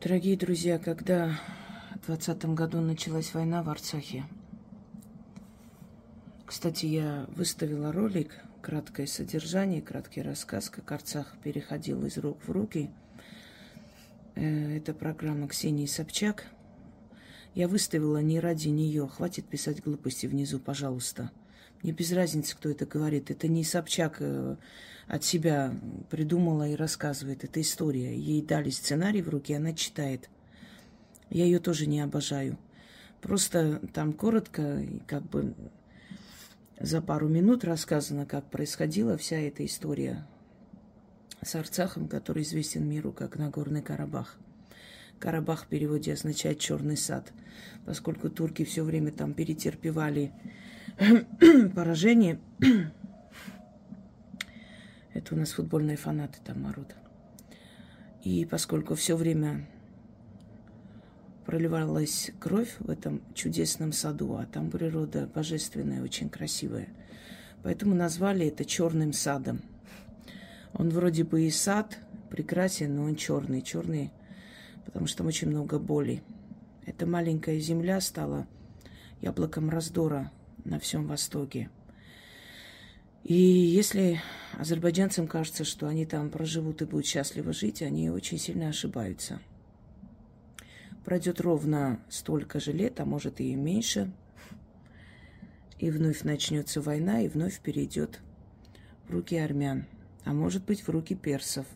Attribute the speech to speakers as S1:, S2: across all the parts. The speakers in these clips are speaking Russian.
S1: Дорогие друзья, когда в двадцатом году началась война в Арцахе, кстати, я выставила ролик, краткое содержание, краткий рассказ, как Арцах переходил из рук в руки. Э, это программа Ксении Собчак. Я выставила не ради нее. Хватит писать глупости внизу, пожалуйста. Мне без разницы, кто это говорит. Это не Собчак э, от себя придумала и рассказывает. Это история. Ей дали сценарий в руки, она читает. Я ее тоже не обожаю. Просто там коротко, как бы за пару минут рассказано, как происходила вся эта история с Арцахом, который известен миру как Нагорный Карабах. Карабах в переводе означает черный сад, поскольку турки все время там перетерпевали поражение. Это у нас футбольные фанаты там орут. И поскольку все время проливалась кровь в этом чудесном саду, а там природа божественная, очень красивая. Поэтому назвали это черным садом. Он вроде бы и сад прекрасен, но он черный. Черный, потому что там очень много боли. Эта маленькая земля стала яблоком раздора на всем Востоке. И если азербайджанцам кажется, что они там проживут и будут счастливо жить, они очень сильно ошибаются. Пройдет ровно столько же лет, а может и меньше, и вновь начнется война, и вновь перейдет в руки армян, а может быть в руки персов.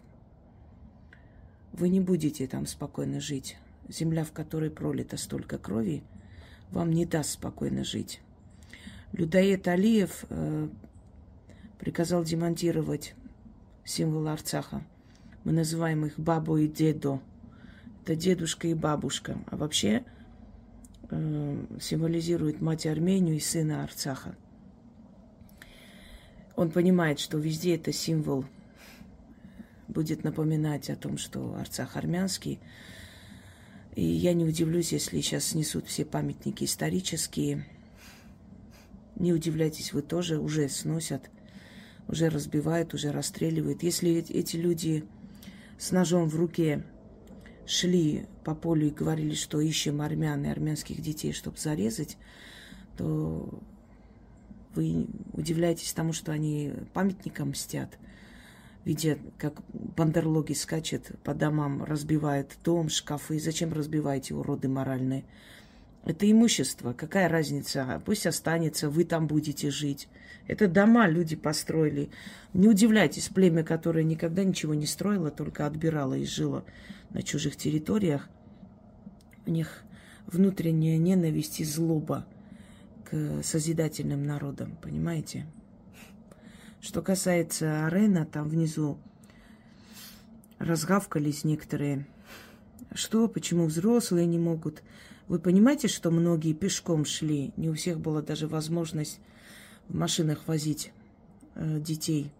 S1: Вы не будете там спокойно жить. Земля, в которой пролито столько крови, вам не даст спокойно жить. Людоед Алиев э, приказал демонтировать символ Арцаха. Мы называем их бабу и дедо. Это дедушка и бабушка. А вообще э, символизирует мать Армению и сына Арцаха. Он понимает, что везде это символ будет напоминать о том, что Арцах армянский. И я не удивлюсь, если сейчас снесут все памятники исторические – не удивляйтесь, вы тоже уже сносят, уже разбивают, уже расстреливают. Если эти люди с ножом в руке шли по полю и говорили, что ищем армян и армянских детей, чтобы зарезать, то вы удивляетесь тому, что они памятникам мстят, видя, как бандерлоги скачет по домам, разбивают дом, шкафы. Зачем разбиваете, уроды моральные? Это имущество. Какая разница? Пусть останется, вы там будете жить. Это дома люди построили. Не удивляйтесь, племя, которое никогда ничего не строило, только отбирало и жило на чужих территориях. У них внутренняя ненависть и злоба к созидательным народам, понимаете? Что касается арена, там внизу разгавкались некоторые. Что, почему взрослые не могут вы понимаете, что многие пешком шли, не у всех была даже возможность в машинах возить э, детей.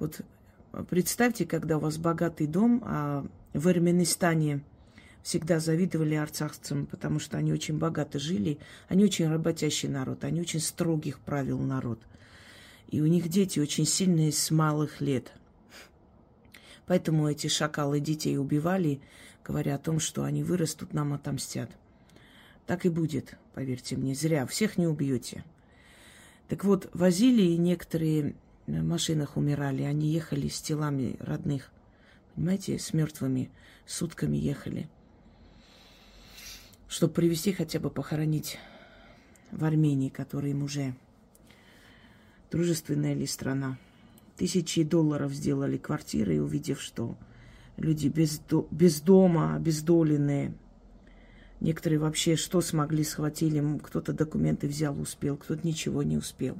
S1: Вот представьте, когда у вас богатый дом, а в Армянистане всегда завидовали арцахцам, потому что они очень богато жили, они очень работящий народ, они очень строгих правил народ. И у них дети очень сильные с малых лет. Поэтому эти шакалы детей убивали, говоря о том, что они вырастут, нам отомстят. Так и будет, поверьте мне, зря. Всех не убьете. Так вот, возили и некоторые в машинах умирали. Они ехали с телами родных. Понимаете, с мертвыми сутками ехали. Чтобы привезти хотя бы похоронить в Армении, которая им уже дружественная ли страна. Тысячи долларов сделали квартиры, увидев, что люди без, до, без дома, обездоленные – Некоторые вообще что смогли, схватили. Кто-то документы взял, успел, кто-то ничего не успел.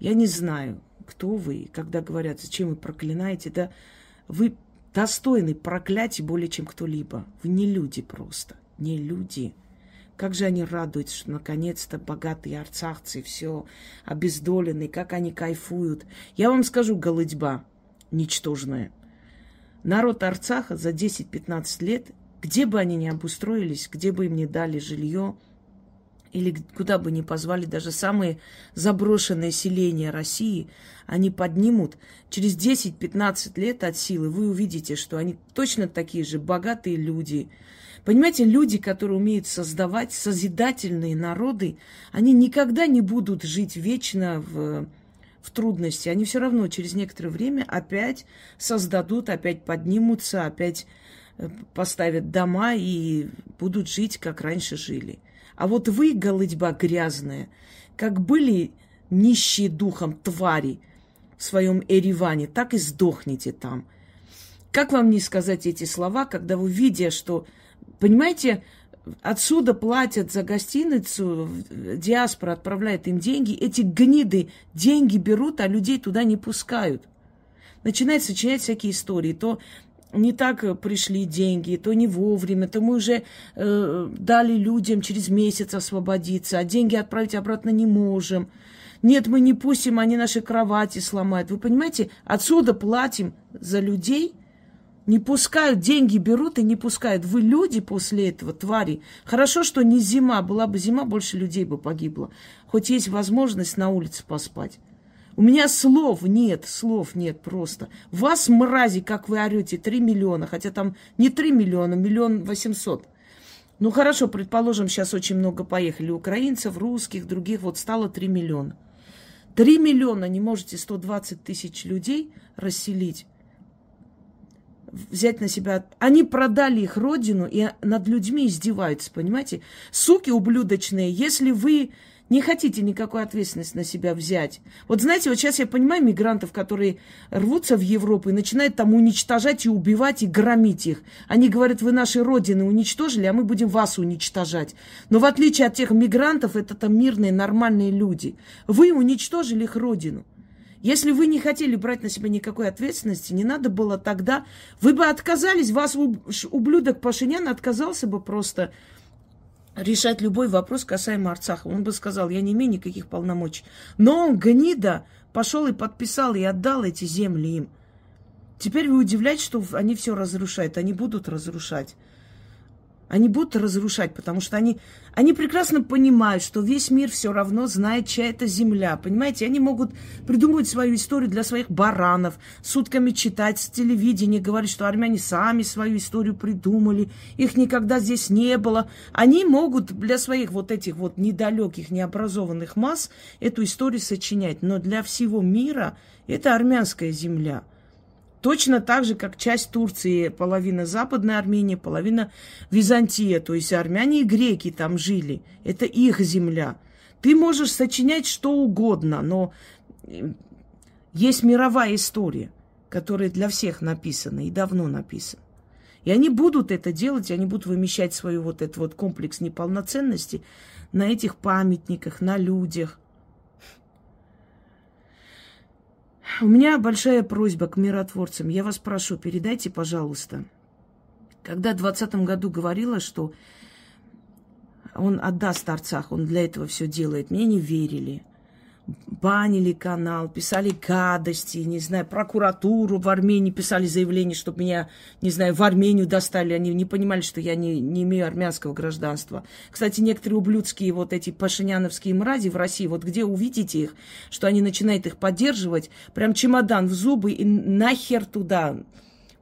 S1: Я не знаю, кто вы, когда говорят, зачем вы проклинаете. Да вы достойны проклятий более, чем кто-либо. Вы не люди просто, не люди. Как же они радуются, что наконец-то богатые арцахцы, все обездоленные, как они кайфуют. Я вам скажу, голыдьба ничтожная. Народ Арцаха за 10-15 лет, где бы они ни обустроились, где бы им ни дали жилье, или куда бы ни позвали, даже самые заброшенные селения России, они поднимут. Через 10-15 лет от силы вы увидите, что они точно такие же богатые люди. Понимаете, люди, которые умеют создавать созидательные народы, они никогда не будут жить вечно в, в трудности. Они все равно через некоторое время опять создадут, опять поднимутся, опять э, поставят дома и будут жить, как раньше жили. А вот вы, голыдьба грязная, как были нищие духом твари в своем Эреване, так и сдохните там. Как вам не сказать эти слова, когда вы, видя, что, понимаете, отсюда платят за гостиницу, диаспора отправляет им деньги, эти гниды деньги берут, а людей туда не пускают. Начинает сочинять всякие истории. То не так пришли деньги, то не вовремя, то мы уже э, дали людям через месяц освободиться, а деньги отправить обратно не можем. Нет, мы не пустим, они наши кровати сломают. Вы понимаете, отсюда платим за людей, не пускают, деньги берут и не пускают. Вы люди после этого, твари. Хорошо, что не зима. Была бы зима, больше людей бы погибло. Хоть есть возможность на улице поспать. У меня слов нет, слов нет просто. Вас, мрази, как вы орете, 3 миллиона, хотя там не 3 миллиона, миллион восемьсот. Ну хорошо, предположим, сейчас очень много поехали украинцев, русских, других, вот стало 3 миллиона. 3 миллиона не можете 120 тысяч людей расселить, взять на себя. Они продали их родину и над людьми издеваются, понимаете? Суки ублюдочные, если вы не хотите никакой ответственности на себя взять. Вот знаете, вот сейчас я понимаю мигрантов, которые рвутся в Европу и начинают там уничтожать и убивать и громить их. Они говорят, вы наши родины уничтожили, а мы будем вас уничтожать. Но в отличие от тех мигрантов, это там мирные, нормальные люди. Вы уничтожили их родину. Если вы не хотели брать на себя никакой ответственности, не надо было тогда, вы бы отказались, вас ублюдок Пашинян отказался бы просто решать любой вопрос касаемо Арцаха. Он бы сказал, я не имею никаких полномочий. Но он, гнида, пошел и подписал, и отдал эти земли им. Теперь вы удивляетесь, что они все разрушают. Они будут разрушать. Они будут разрушать, потому что они, они прекрасно понимают, что весь мир все равно знает, чья это земля. Понимаете, они могут придумывать свою историю для своих баранов, сутками читать с телевидения, говорить, что армяне сами свою историю придумали, их никогда здесь не было. Они могут для своих вот этих вот недалеких, необразованных масс эту историю сочинять. Но для всего мира это армянская земля – Точно так же, как часть Турции, половина Западной Армении, половина Византия. То есть армяне и греки там жили. Это их земля. Ты можешь сочинять что угодно, но есть мировая история, которая для всех написана и давно написана. И они будут это делать, они будут вымещать свой вот этот вот комплекс неполноценности на этих памятниках, на людях – У меня большая просьба к миротворцам. Я вас прошу, передайте, пожалуйста. Когда в 2020 году говорила, что он отдаст Арцах, он для этого все делает, мне не верили банили канал, писали гадости, не знаю, прокуратуру в Армении писали заявление, чтобы меня, не знаю, в Армению достали. Они не понимали, что я не, не имею армянского гражданства. Кстати, некоторые ублюдские вот эти пашиняновские мрази в России, вот где увидите их, что они начинают их поддерживать, прям чемодан в зубы и нахер туда.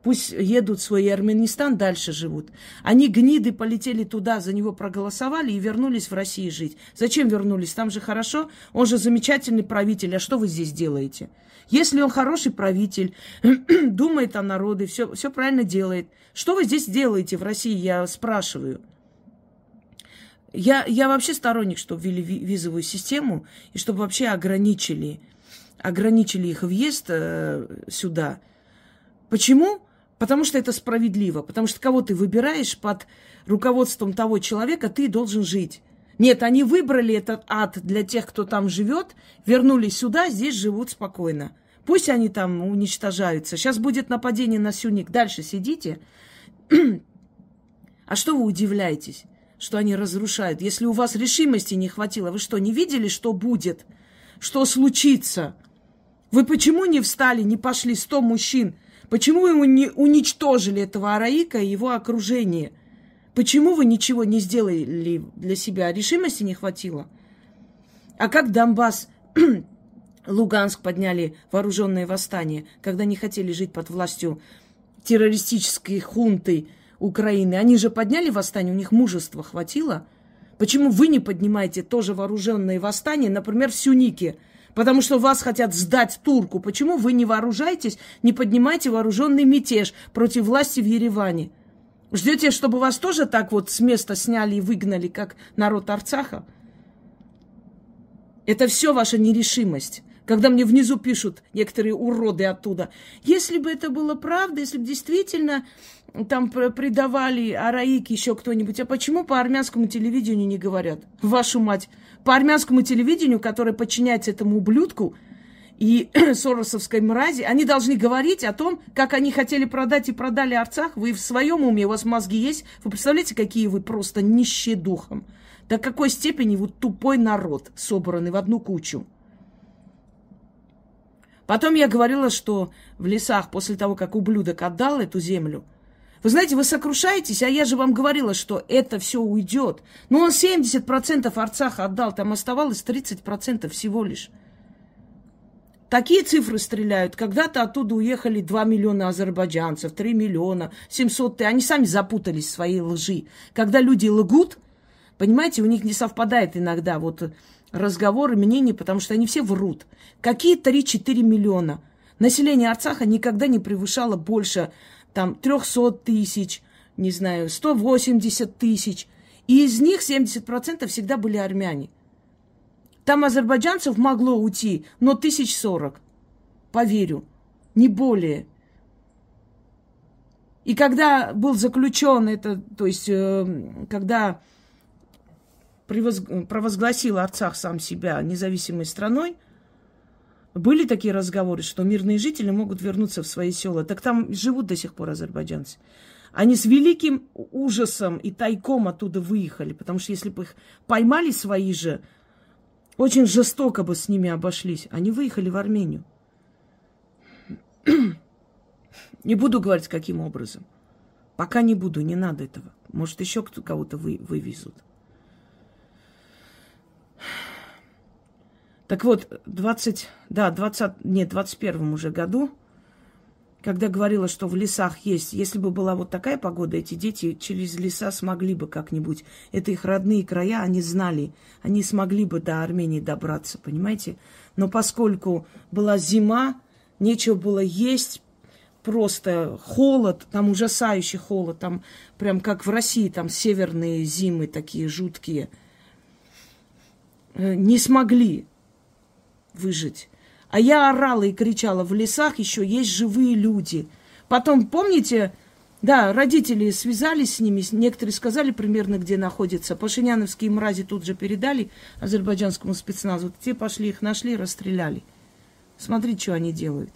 S1: Пусть едут в свой Армянистан, дальше живут. Они гниды полетели туда, за него проголосовали и вернулись в Россию жить. Зачем вернулись? Там же хорошо, он же замечательный правитель. А что вы здесь делаете? Если он хороший правитель, думает о народе, все, все правильно делает, что вы здесь делаете в России, я спрашиваю. Я, я вообще сторонник, чтобы ввели визовую систему и чтобы вообще ограничили, ограничили их въезд э, сюда. Почему? Потому что это справедливо. Потому что кого ты выбираешь под руководством того человека, ты должен жить. Нет, они выбрали этот ад для тех, кто там живет, вернулись сюда, здесь живут спокойно. Пусть они там уничтожаются. Сейчас будет нападение на Сюник. Дальше сидите. а что вы удивляетесь, что они разрушают? Если у вас решимости не хватило, вы что, не видели, что будет? Что случится? Вы почему не встали, не пошли сто мужчин Почему ему не уничтожили этого Араика и его окружение? Почему вы ничего не сделали для себя? Решимости не хватило? А как Донбасс, Луганск подняли вооруженное восстание, когда не хотели жить под властью террористической хунты Украины? Они же подняли восстание, у них мужества хватило. Почему вы не поднимаете тоже вооруженное восстание, например, в Сюнике? Потому что вас хотят сдать турку. Почему вы не вооружаетесь, не поднимаете вооруженный мятеж против власти в Ереване? Ждете, чтобы вас тоже так вот с места сняли и выгнали, как народ Арцаха? Это все ваша нерешимость. Когда мне внизу пишут некоторые уроды оттуда. Если бы это было правда, если бы действительно там предавали Араики, еще кто-нибудь, а почему по армянскому телевидению не говорят? Вашу мать. По армянскому телевидению, которое подчиняется этому ублюдку, и соросовской мрази, они должны говорить о том, как они хотели продать и продали Арцах. Вы в своем уме, у вас мозги есть. Вы представляете, какие вы просто нищие духом. До какой степени вы тупой народ, собранный в одну кучу. Потом я говорила, что в лесах, после того, как ублюдок отдал эту землю, вы знаете, вы сокрушаетесь, а я же вам говорила, что это все уйдет. Но он 70% Арцаха отдал, там оставалось 30% всего лишь. Такие цифры стреляют. Когда-то оттуда уехали 2 миллиона азербайджанцев, 3 миллиона, 700 тысяч. Они сами запутались в своей лжи. Когда люди лгут, понимаете, у них не совпадает иногда вот разговоры, мнения, потому что они все врут. Какие 3-4 миллиона? Население Арцаха никогда не превышало больше там 300 тысяч, не знаю, 180 тысяч. И из них 70% всегда были армяне. Там азербайджанцев могло уйти, но тысяч сорок. Поверю, не более. И когда был заключен это, то есть, э, когда провозгласил Арцах сам себя независимой страной, были такие разговоры, что мирные жители могут вернуться в свои села. Так там живут до сих пор азербайджанцы. Они с великим ужасом и тайком оттуда выехали, потому что если бы их поймали свои же, очень жестоко бы с ними обошлись. Они выехали в Армению. Не буду говорить, каким образом. Пока не буду, не надо этого. Может, еще кого-то вы, вывезут. Так вот, 20, да, 20, нет, 21 уже году когда говорила, что в лесах есть, если бы была вот такая погода, эти дети через леса смогли бы как-нибудь. Это их родные края, они знали, они смогли бы до Армении добраться, понимаете? Но поскольку была зима, нечего было есть, просто холод, там ужасающий холод, там прям как в России, там северные зимы такие жуткие, э, не смогли выжить. А я орала и кричала, в лесах еще есть живые люди. Потом, помните, да, родители связались с ними, некоторые сказали примерно, где находятся. Пашиняновские мрази тут же передали азербайджанскому спецназу. Те пошли, их нашли, расстреляли. Смотрите, что они делают.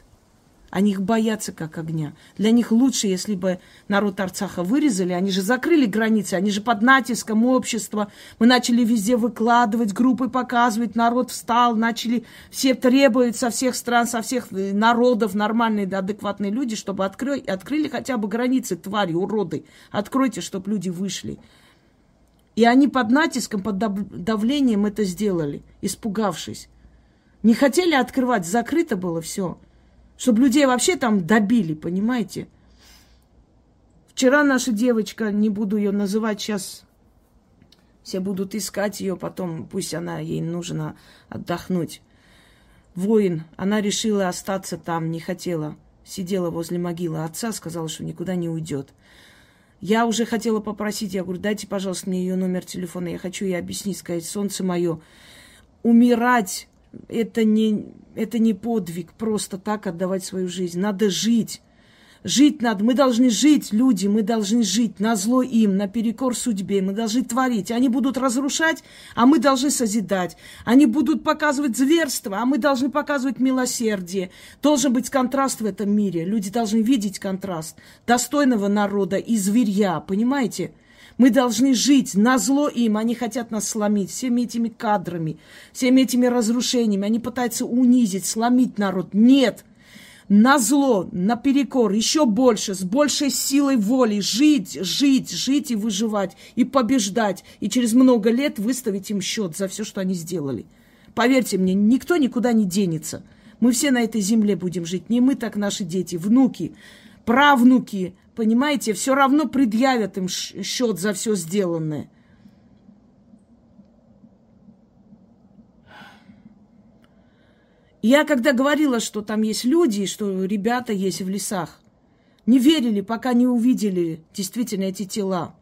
S1: Они их боятся как огня. Для них лучше, если бы народ Арцаха вырезали. Они же закрыли границы, они же под натиском общества. Мы начали везде выкладывать, группы показывать, народ встал, начали, все требуют со всех стран, со всех э, народов нормальные, адекватные люди, чтобы открой, открыли хотя бы границы, твари, уроды. Откройте, чтобы люди вышли. И они под натиском, под давлением это сделали, испугавшись. Не хотели открывать, закрыто было все. Чтобы людей вообще там добили, понимаете? Вчера наша девочка, не буду ее называть сейчас, все будут искать ее потом, пусть она, ей нужно отдохнуть. Воин, она решила остаться там, не хотела. Сидела возле могилы отца, сказала, что никуда не уйдет. Я уже хотела попросить, я говорю, дайте, пожалуйста, мне ее номер телефона, я хочу ей объяснить, сказать, солнце мое, умирать это не, это не подвиг, просто так отдавать свою жизнь. Надо жить. Жить надо. Мы должны жить, люди, мы должны жить на зло им, на перекор судьбе. Мы должны творить. Они будут разрушать, а мы должны созидать. Они будут показывать зверство, а мы должны показывать милосердие. Должен быть контраст в этом мире. Люди должны видеть контраст достойного народа и зверья, понимаете? Мы должны жить на зло им. Они хотят нас сломить всеми этими кадрами, всеми этими разрушениями. Они пытаются унизить, сломить народ. Нет. на зло, наперекор, еще больше, с большей силой воли жить, жить, жить и выживать, и побеждать, и через много лет выставить им счет за все, что они сделали. Поверьте мне, никто никуда не денется. Мы все на этой земле будем жить. Не мы, так наши дети, внуки, правнуки, понимаете, все равно предъявят им счет за все сделанное. Я когда говорила, что там есть люди, что ребята есть в лесах, не верили, пока не увидели действительно эти тела.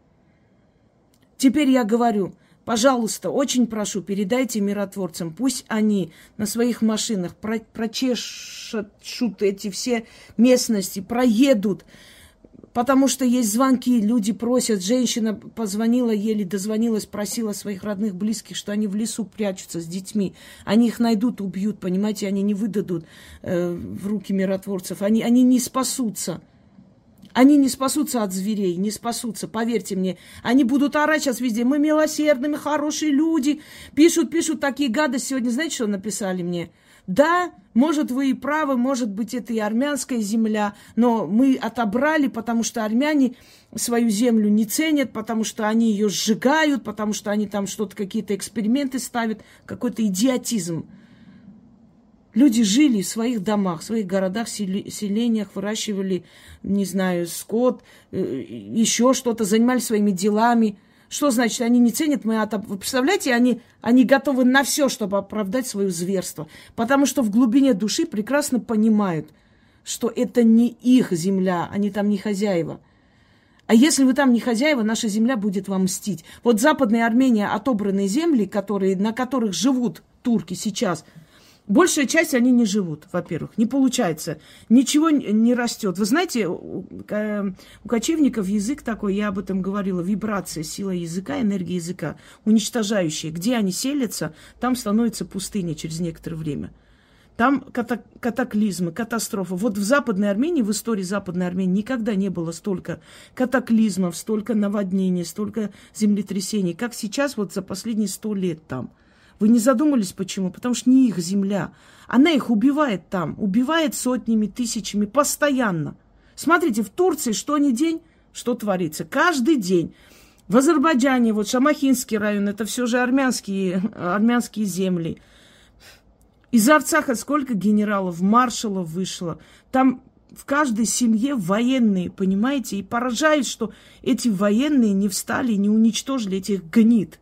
S1: Теперь я говорю, пожалуйста, очень прошу, передайте миротворцам, пусть они на своих машинах прочешут эти все местности, проедут, Потому что есть звонки, люди просят, женщина позвонила, еле дозвонилась, просила своих родных, близких, что они в лесу прячутся с детьми. Они их найдут, убьют, понимаете, они не выдадут э, в руки миротворцев, они, они не спасутся. Они не спасутся от зверей, не спасутся, поверьте мне. Они будут орать сейчас везде. Мы милосердные, мы хорошие люди. Пишут, пишут такие гадости. Сегодня знаете, что написали мне? Да, может, вы и правы, может быть, это и армянская земля, но мы отобрали, потому что армяне свою землю не ценят, потому что они ее сжигают, потому что они там что-то, какие-то эксперименты ставят, какой-то идиотизм. Люди жили в своих домах, в своих городах, селениях, выращивали, не знаю, скот, э, еще что-то, занимались своими делами – что значит, они не ценят мы это? Вы представляете, они, они готовы на все, чтобы оправдать свое зверство. Потому что в глубине души прекрасно понимают, что это не их земля, они там не хозяева. А если вы там не хозяева, наша земля будет вам мстить. Вот Западная Армения, отобранные земли, которые, на которых живут турки сейчас – Большая часть они не живут, во-первых, не получается, ничего не растет. Вы знаете, у кочевников язык такой, я об этом говорила, вибрация, сила языка, энергия языка, уничтожающая. Где они селятся, там становится пустыня через некоторое время. Там катаклизмы, катастрофы. Вот в Западной Армении, в истории Западной Армении никогда не было столько катаклизмов, столько наводнений, столько землетрясений, как сейчас вот за последние сто лет там – вы не задумались, почему? Потому что не их земля. Она их убивает там, убивает сотнями, тысячами, постоянно. Смотрите, в Турции что ни день, что творится. Каждый день. В Азербайджане, вот Шамахинский район, это все же армянские, армянские земли. Из Арцаха сколько генералов, маршалов вышло. Там в каждой семье военные, понимаете? И поражает, что эти военные не встали, не уничтожили этих гнид.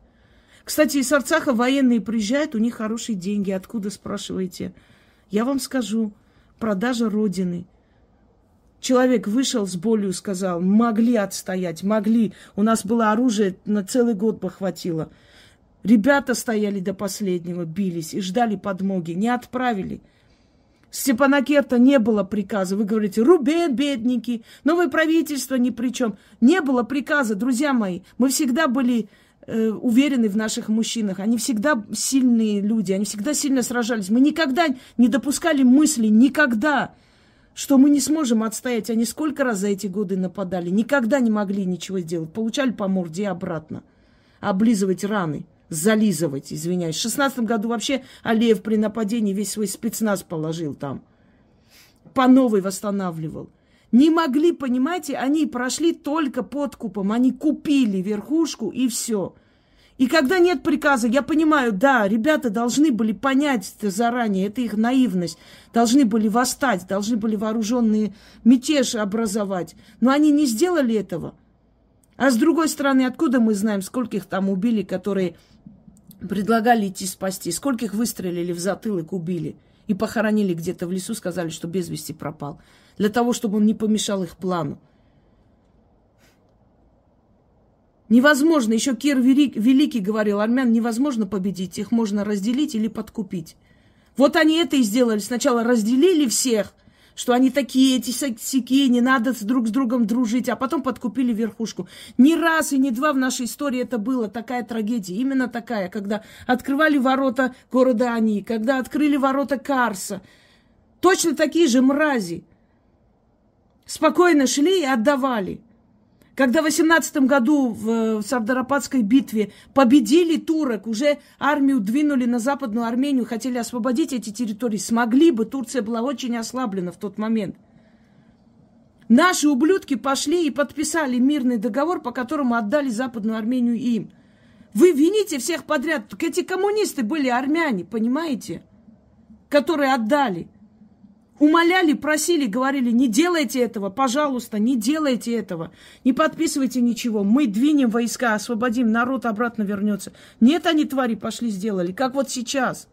S1: Кстати, из Арцаха военные приезжают, у них хорошие деньги. Откуда, спрашиваете? Я вам скажу. Продажа Родины. Человек вышел с болью, сказал, могли отстоять, могли. У нас было оружие, на целый год бы хватило. Ребята стояли до последнего, бились и ждали подмоги. Не отправили. Степанакерта не было приказа. Вы говорите, Рубен, бедники, новое правительство ни при чем. Не было приказа, друзья мои. Мы всегда были Э, уверены в наших мужчинах. Они всегда сильные люди, они всегда сильно сражались. Мы никогда не допускали мысли, никогда, что мы не сможем отстоять. Они сколько раз за эти годы нападали, никогда не могли ничего сделать. Получали по морде и обратно. Облизывать раны, зализывать, извиняюсь. В шестнадцатом году вообще Алиев при нападении весь свой спецназ положил там. По новой восстанавливал. Не могли, понимаете, они прошли только подкупом, они купили верхушку и все. И когда нет приказа, я понимаю, да, ребята должны были понять это заранее, это их наивность, должны были восстать, должны были вооруженные мятеж образовать, но они не сделали этого. А с другой стороны, откуда мы знаем, скольких там убили, которые предлагали идти спасти, скольких выстрелили в затылок, убили. И похоронили где-то в лесу, сказали, что без вести пропал для того, чтобы он не помешал их плану. Невозможно, еще Кир Великий говорил, армян невозможно победить, их можно разделить или подкупить. Вот они это и сделали. Сначала разделили всех, что они такие, эти сякие, не надо друг с другом дружить, а потом подкупили верхушку. Ни раз и ни два в нашей истории это было, такая трагедия, именно такая, когда открывали ворота города Они, когда открыли ворота Карса. Точно такие же мрази спокойно шли и отдавали. Когда в 18 году в Сардарападской битве победили турок, уже армию двинули на Западную Армению, хотели освободить эти территории, смогли бы, Турция была очень ослаблена в тот момент. Наши ублюдки пошли и подписали мирный договор, по которому отдали Западную Армению им. Вы вините всех подряд. Эти коммунисты были армяне, понимаете? Которые отдали. Умоляли, просили, говорили, не делайте этого, пожалуйста, не делайте этого, не подписывайте ничего. Мы двинем войска, освободим, народ обратно вернется. Нет, они твари пошли сделали, как вот сейчас.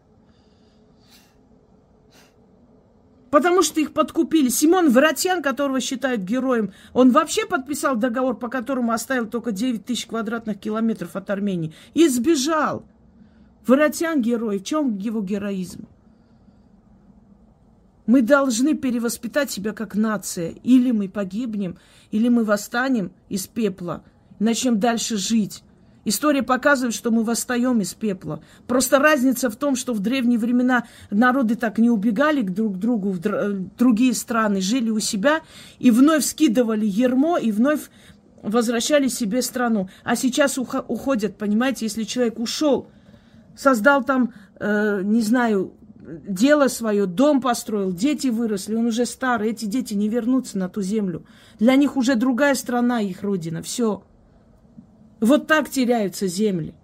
S1: Потому что их подкупили. Симон Воротян, которого считают героем, он вообще подписал договор, по которому оставил только 9 тысяч квадратных километров от Армении. И сбежал. Воротян герой. В чем его героизм? Мы должны перевоспитать себя как нация. Или мы погибнем, или мы восстанем из пепла, начнем дальше жить. История показывает, что мы восстаем из пепла. Просто разница в том, что в древние времена народы так не убегали к друг другу в другие страны, жили у себя и вновь скидывали ермо и вновь возвращали себе страну. А сейчас уходят, понимаете, если человек ушел, создал там, э, не знаю, дело свое, дом построил, дети выросли, он уже старый, эти дети не вернутся на ту землю. Для них уже другая страна, их родина, все. Вот так теряются земли.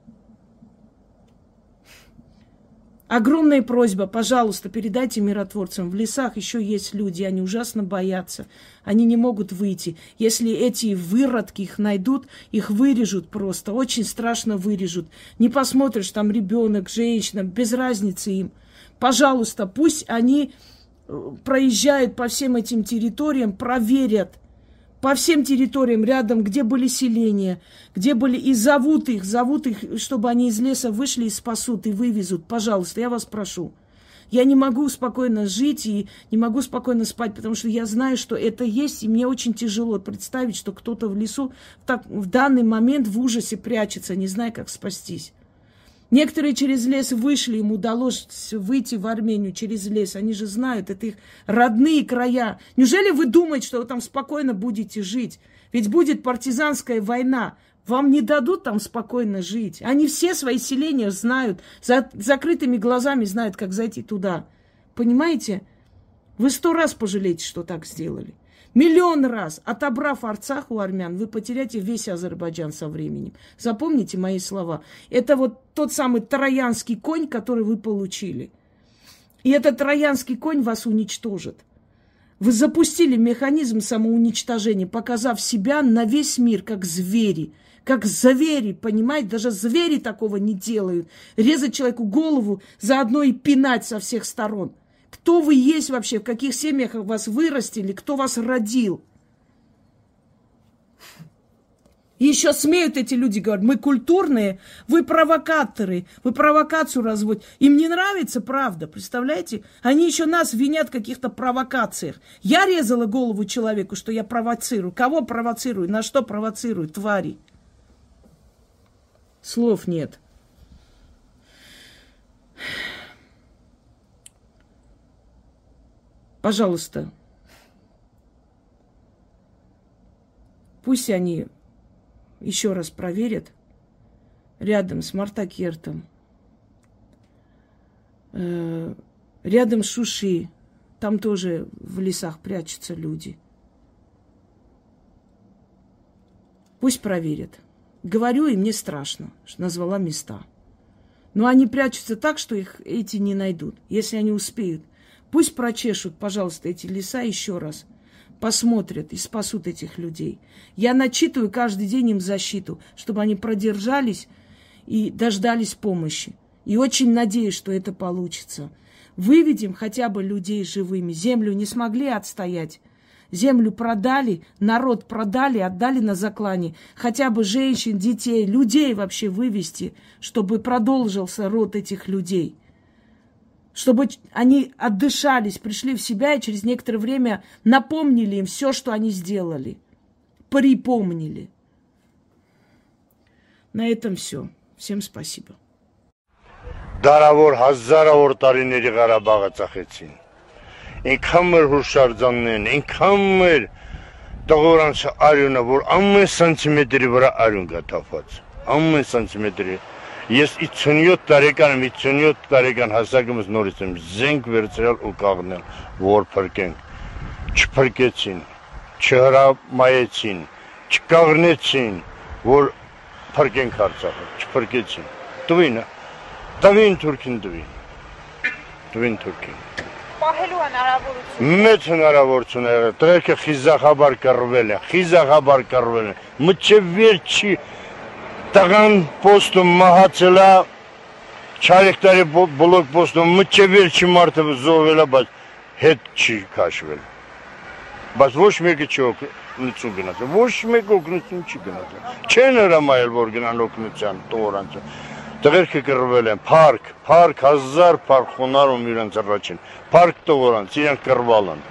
S1: Огромная просьба, пожалуйста, передайте миротворцам. В лесах еще есть люди, они ужасно боятся. Они не могут выйти. Если эти выродки их найдут, их вырежут просто. Очень страшно вырежут. Не посмотришь, там ребенок, женщина, без разницы им. Пожалуйста, пусть они э, проезжают по всем этим территориям, проверят по всем территориям рядом, где были селения, где были, и зовут их, зовут их, чтобы они из леса вышли и спасут, и вывезут. Пожалуйста, я вас прошу. Я не могу спокойно жить и не могу спокойно спать, потому что я знаю, что это есть, и мне очень тяжело представить, что кто-то в лесу так, в данный момент в ужасе прячется, не зная, как спастись. Некоторые через лес вышли, им удалось выйти в Армению через лес. Они же знают, это их родные края. Неужели вы думаете, что вы там спокойно будете жить? Ведь будет партизанская война. Вам не дадут там спокойно жить. Они все свои селения знают, за закрытыми глазами знают, как зайти туда. Понимаете? Вы сто раз пожалеете, что так сделали. Миллион раз, отобрав Арцах у армян, вы потеряете весь Азербайджан со временем. Запомните мои слова. Это вот тот самый троянский конь, который вы получили. И этот троянский конь вас уничтожит. Вы запустили механизм самоуничтожения, показав себя на весь мир, как звери. Как звери, понимаете? Даже звери такого не делают. Резать человеку голову, заодно и пинать со всех сторон. Кто вы есть вообще, в каких семьях вас вырастили, кто вас родил. Еще смеют эти люди говорить, мы культурные, вы провокаторы, вы провокацию разводите. Им не нравится правда, представляете? Они еще нас винят в каких-то провокациях. Я резала голову человеку, что я провоцирую. Кого провоцирую? На что провоцирую? Твари. Слов нет. Пожалуйста, пусть они еще раз проверят рядом с Мартакертом, э, рядом с Шуши, там тоже в лесах прячутся люди. Пусть проверят. Говорю, и мне страшно, что назвала места. Но они прячутся так, что их эти не найдут, если они успеют. Пусть прочешут, пожалуйста, эти леса еще раз. Посмотрят и спасут этих людей. Я начитываю каждый день им защиту, чтобы они продержались и дождались помощи. И очень надеюсь, что это получится. Выведем хотя бы людей живыми. Землю не смогли отстоять. Землю продали, народ продали, отдали на заклане. Хотя бы женщин, детей, людей вообще вывести, чтобы продолжился род этих людей чтобы они отдышались, пришли в себя и через некоторое время напомнили им все, что они сделали. Припомнили. На этом все. Всем спасибо.
S2: Դարավոր հազարավոր տարիների Ղարաբաղը ծախեցին։ Ինքան մեր հուշարձաններն, ինքան մեր տղորանց արյունը, որ ամեն սանտիմետրի վրա արյուն կա թափված։ Ամեն սանտիմետրի։ Ես 57 տարեկան եմ, 57 տարեկան հասակումս նորից եմ զենք վերցրել ու կաղնել, որ փրկենք։ Չփրկեցին, չհրամայեցին, չկաղնեցին, որ փրկենք Արցախը, չփրկեցին։ Տվին, տվին Թուրքին տվին։ Տվին Թուրքին։
S3: Պահելու հնարավորություն։
S2: Մեծ հնարավորություն է եղել։ Տրեքը խիզախաբար կռվել է, խիզախաբար կռվել է։ Մինչև վերջի տղան պոստում մահացել է, չարեկտարի բլոկ պոստում մինչև վերջի մարդը զոհվել է, բայց հետ չի քաշվել։ Բայց ոչ մեկը չի օգնություն գնացել։ Ոչ մեկ օգնություն չի գնացել։ Չեն հրամայել, որ գնան օգնության տորանցը։ Տղերքը կռվել են, փարք, փարք, հազար փարք խոնարում իրենց առաջին։ Փարք տողորանց, իրենք կռվալ են։